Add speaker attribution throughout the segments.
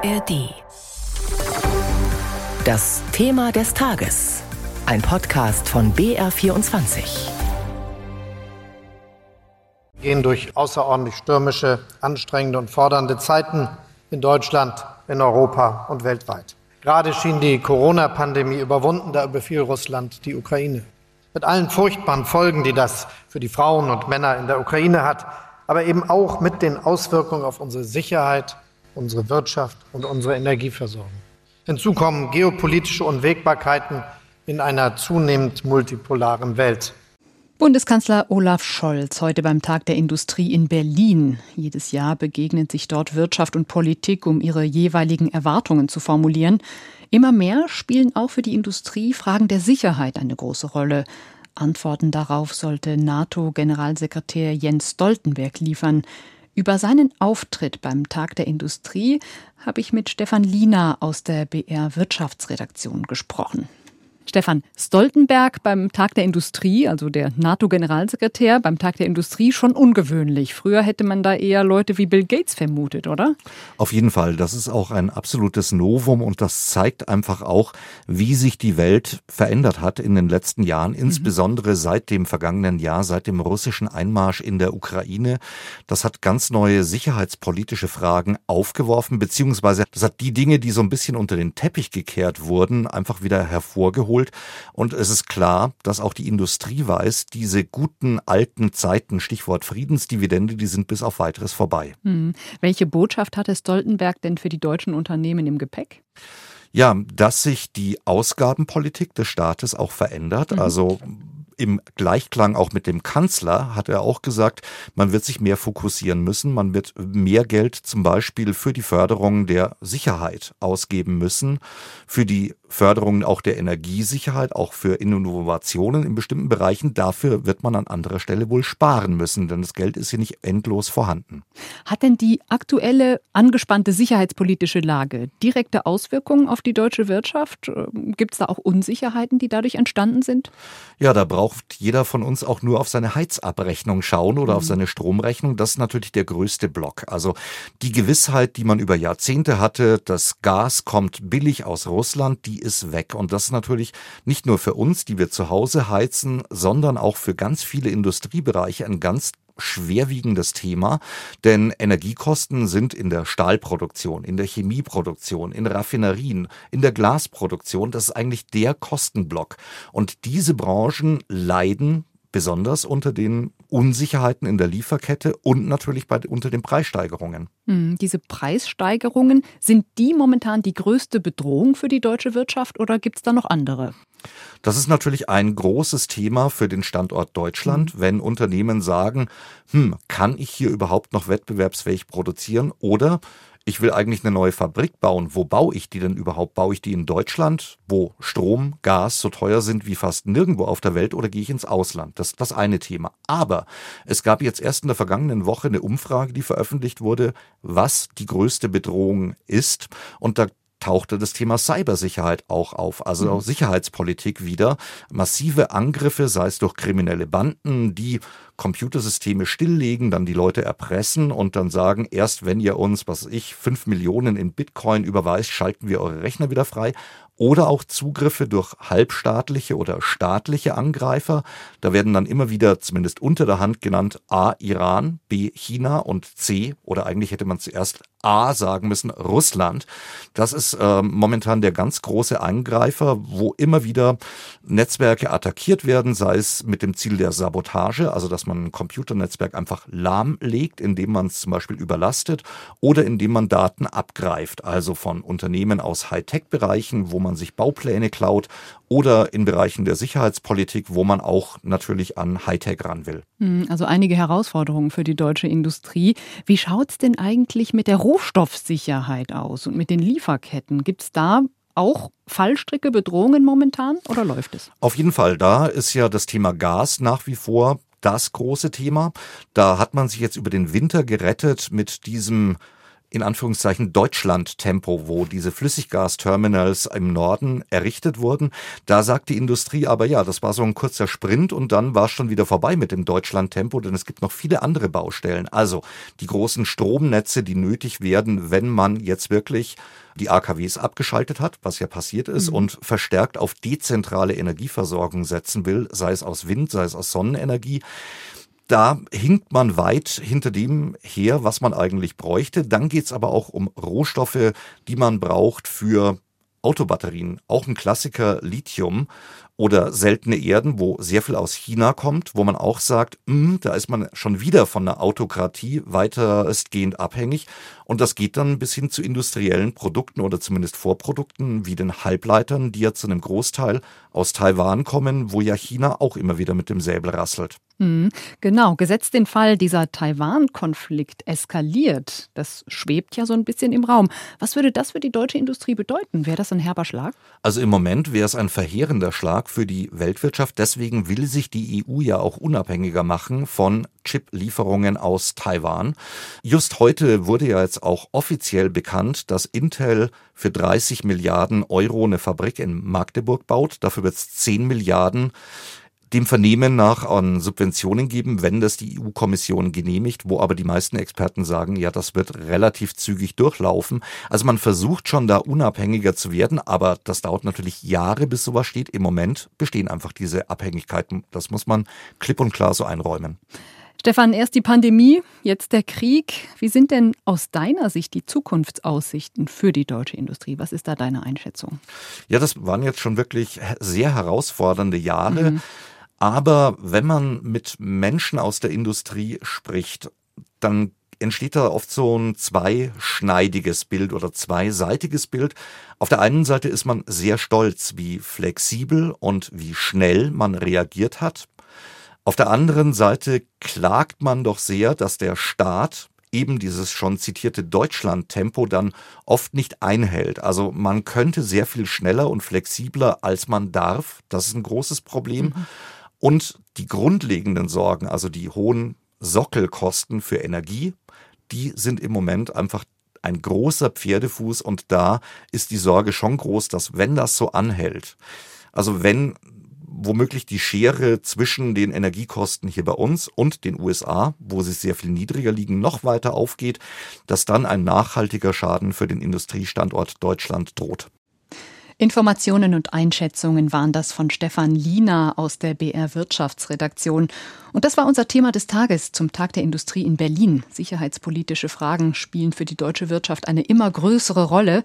Speaker 1: ARD. Das Thema des Tages. Ein Podcast von BR24.
Speaker 2: Wir gehen durch außerordentlich stürmische, anstrengende und fordernde Zeiten in Deutschland, in Europa und weltweit. Gerade schien die Corona-Pandemie überwunden, da überfiel Russland die Ukraine. Mit allen furchtbaren Folgen, die das für die Frauen und Männer in der Ukraine hat, aber eben auch mit den Auswirkungen auf unsere Sicherheit, unsere Wirtschaft und unsere Energieversorgung. Hinzu kommen geopolitische Unwägbarkeiten in einer zunehmend multipolaren Welt.
Speaker 3: Bundeskanzler Olaf Scholz heute beim Tag der Industrie in Berlin. Jedes Jahr begegnen sich dort Wirtschaft und Politik, um ihre jeweiligen Erwartungen zu formulieren. Immer mehr spielen auch für die Industrie Fragen der Sicherheit eine große Rolle. Antworten darauf sollte NATO-Generalsekretär Jens Stoltenberg liefern. Über seinen Auftritt beim Tag der Industrie habe ich mit Stefan Liener aus der BR Wirtschaftsredaktion gesprochen. Stefan Stoltenberg beim Tag der Industrie, also der NATO-Generalsekretär beim Tag der Industrie, schon ungewöhnlich. Früher hätte man da eher Leute wie Bill Gates vermutet, oder?
Speaker 4: Auf jeden Fall. Das ist auch ein absolutes Novum und das zeigt einfach auch, wie sich die Welt verändert hat in den letzten Jahren, mhm. insbesondere seit dem vergangenen Jahr, seit dem russischen Einmarsch in der Ukraine. Das hat ganz neue sicherheitspolitische Fragen aufgeworfen, beziehungsweise das hat die Dinge, die so ein bisschen unter den Teppich gekehrt wurden, einfach wieder hervorgeholt geholt. Und es ist klar, dass auch die Industrie weiß, diese guten alten Zeiten, Stichwort Friedensdividende, die sind bis auf weiteres vorbei.
Speaker 3: Hm. Welche Botschaft hatte Stoltenberg denn für die deutschen Unternehmen im Gepäck?
Speaker 4: Ja, dass sich die Ausgabenpolitik des Staates auch verändert. Mhm. Also im Gleichklang auch mit dem Kanzler hat er auch gesagt, man wird sich mehr fokussieren müssen, man wird mehr Geld zum Beispiel für die Förderung der Sicherheit ausgeben müssen, für die Förderung auch der Energiesicherheit, auch für Innovationen in bestimmten Bereichen. Dafür wird man an anderer Stelle wohl sparen müssen, denn das Geld ist hier nicht endlos vorhanden.
Speaker 3: Hat denn die aktuelle angespannte sicherheitspolitische Lage direkte Auswirkungen auf die deutsche Wirtschaft? Gibt es da auch Unsicherheiten, die dadurch entstanden sind?
Speaker 4: Ja, da braucht jeder von uns auch nur auf seine Heizabrechnung schauen oder mhm. auf seine Stromrechnung. Das ist natürlich der größte Block. Also die Gewissheit, die man über Jahrzehnte hatte, das Gas kommt billig aus Russland, die ist weg. Und das ist natürlich nicht nur für uns, die wir zu Hause heizen, sondern auch für ganz viele Industriebereiche ein ganz schwerwiegendes Thema, denn Energiekosten sind in der Stahlproduktion, in der Chemieproduktion, in Raffinerien, in der Glasproduktion, das ist eigentlich der Kostenblock. Und diese Branchen leiden besonders unter den Unsicherheiten in der Lieferkette und natürlich bei, unter den Preissteigerungen.
Speaker 3: Hm, diese Preissteigerungen, sind die momentan die größte Bedrohung für die deutsche Wirtschaft oder gibt es da noch andere?
Speaker 4: Das ist natürlich ein großes Thema für den Standort Deutschland, mhm. wenn Unternehmen sagen, hm, kann ich hier überhaupt noch wettbewerbsfähig produzieren oder ich will eigentlich eine neue Fabrik bauen. Wo baue ich die denn überhaupt? Baue ich die in Deutschland, wo Strom, Gas so teuer sind wie fast nirgendwo auf der Welt oder gehe ich ins Ausland? Das ist das eine Thema. Aber es gab jetzt erst in der vergangenen Woche eine Umfrage, die veröffentlicht wurde, was die größte Bedrohung ist. Und da tauchte das Thema Cybersicherheit auch auf, also mhm. Sicherheitspolitik wieder. Massive Angriffe, sei es durch kriminelle Banden, die Computersysteme stilllegen, dann die Leute erpressen und dann sagen, erst wenn ihr uns, was ich, fünf Millionen in Bitcoin überweist, schalten wir eure Rechner wieder frei oder auch Zugriffe durch halbstaatliche oder staatliche Angreifer. Da werden dann immer wieder zumindest unter der Hand genannt A Iran, B China und C oder eigentlich hätte man zuerst A sagen müssen, Russland. Das ist äh, momentan der ganz große Angreifer, wo immer wieder Netzwerke attackiert werden, sei es mit dem Ziel der Sabotage, also dass man ein Computernetzwerk einfach lahmlegt, indem man es zum Beispiel überlastet oder indem man Daten abgreift, also von Unternehmen aus Hightech-Bereichen, wo man sich Baupläne klaut oder in Bereichen der Sicherheitspolitik, wo man auch natürlich an Hightech ran will.
Speaker 3: Hm, also einige Herausforderungen für die deutsche Industrie. Wie schaut es denn eigentlich mit der Rohstoffsicherheit aus und mit den Lieferketten? Gibt es da auch Fallstricke, Bedrohungen momentan oder läuft es?
Speaker 4: Auf jeden Fall. Da ist ja das Thema Gas nach wie vor das große Thema. Da hat man sich jetzt über den Winter gerettet mit diesem in Anführungszeichen Deutschland-Tempo, wo diese Flüssiggasterminals im Norden errichtet wurden. Da sagt die Industrie aber ja, das war so ein kurzer Sprint und dann war es schon wieder vorbei mit dem Deutschland-Tempo, denn es gibt noch viele andere Baustellen. Also die großen Stromnetze, die nötig werden, wenn man jetzt wirklich die AKWs abgeschaltet hat, was ja passiert ist, mhm. und verstärkt auf dezentrale Energieversorgung setzen will, sei es aus Wind, sei es aus Sonnenenergie da hinkt man weit hinter dem her, was man eigentlich bräuchte. Dann geht's aber auch um Rohstoffe, die man braucht für Autobatterien. Auch ein Klassiker Lithium oder seltene Erden, wo sehr viel aus China kommt, wo man auch sagt, mh, hm, da ist man schon wieder von der Autokratie weitestgehend abhängig. Und das geht dann bis hin zu industriellen Produkten oder zumindest Vorprodukten wie den Halbleitern, die ja zu einem Großteil aus Taiwan kommen, wo ja China auch immer wieder mit dem Säbel rasselt.
Speaker 3: Mhm, genau, gesetzt den Fall, dieser Taiwan-Konflikt eskaliert, das schwebt ja so ein bisschen im Raum. Was würde das für die deutsche Industrie bedeuten? Wäre das ein herber Schlag?
Speaker 4: Also im Moment wäre es ein verheerender Schlag für die Weltwirtschaft. Deswegen will sich die EU ja auch unabhängiger machen von Chip-Lieferungen aus Taiwan. Just heute wurde ja jetzt auch offiziell bekannt, dass Intel für 30 Milliarden Euro eine Fabrik in Magdeburg baut. Dafür wird es 10 Milliarden dem Vernehmen nach an Subventionen geben, wenn das die EU-Kommission genehmigt, wo aber die meisten Experten sagen, ja, das wird relativ zügig durchlaufen. Also man versucht schon da unabhängiger zu werden, aber das dauert natürlich Jahre, bis sowas steht. Im Moment bestehen einfach diese Abhängigkeiten. Das muss man klipp und klar so einräumen.
Speaker 3: Stefan, erst die Pandemie, jetzt der Krieg. Wie sind denn aus deiner Sicht die Zukunftsaussichten für die deutsche Industrie? Was ist da deine Einschätzung?
Speaker 4: Ja, das waren jetzt schon wirklich sehr herausfordernde Jahre. Mhm. Aber wenn man mit Menschen aus der Industrie spricht, dann entsteht da oft so ein zweischneidiges Bild oder zweiseitiges Bild. Auf der einen Seite ist man sehr stolz, wie flexibel und wie schnell man reagiert hat. Auf der anderen Seite klagt man doch sehr, dass der Staat eben dieses schon zitierte Deutschland-Tempo dann oft nicht einhält. Also man könnte sehr viel schneller und flexibler, als man darf. Das ist ein großes Problem. Mhm. Und die grundlegenden Sorgen, also die hohen Sockelkosten für Energie, die sind im Moment einfach ein großer Pferdefuß und da ist die Sorge schon groß, dass wenn das so anhält, also wenn womöglich die Schere zwischen den Energiekosten hier bei uns und den USA, wo sie sehr viel niedriger liegen, noch weiter aufgeht, dass dann ein nachhaltiger Schaden für den Industriestandort Deutschland droht.
Speaker 3: Informationen und Einschätzungen waren das von Stefan Liener aus der BR Wirtschaftsredaktion. Und das war unser Thema des Tages zum Tag der Industrie in Berlin. Sicherheitspolitische Fragen spielen für die deutsche Wirtschaft eine immer größere Rolle.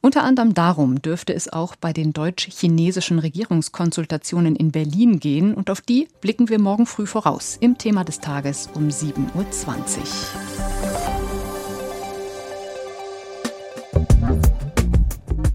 Speaker 3: Unter anderem darum dürfte es auch bei den deutsch-chinesischen Regierungskonsultationen in Berlin gehen und auf die blicken wir morgen früh voraus im Thema des Tages um 7.20 Uhr.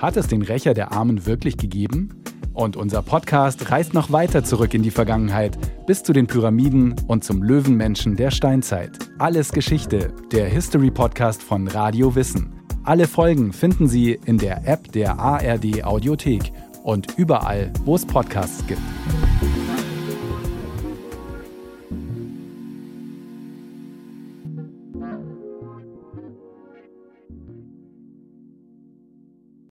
Speaker 5: Hat es den Rächer der Armen wirklich gegeben? Und unser Podcast reist noch weiter zurück in die Vergangenheit, bis zu den Pyramiden und zum Löwenmenschen der Steinzeit. Alles Geschichte, der History Podcast von Radio Wissen. Alle Folgen finden Sie in der App der ARD Audiothek und überall, wo es Podcasts gibt.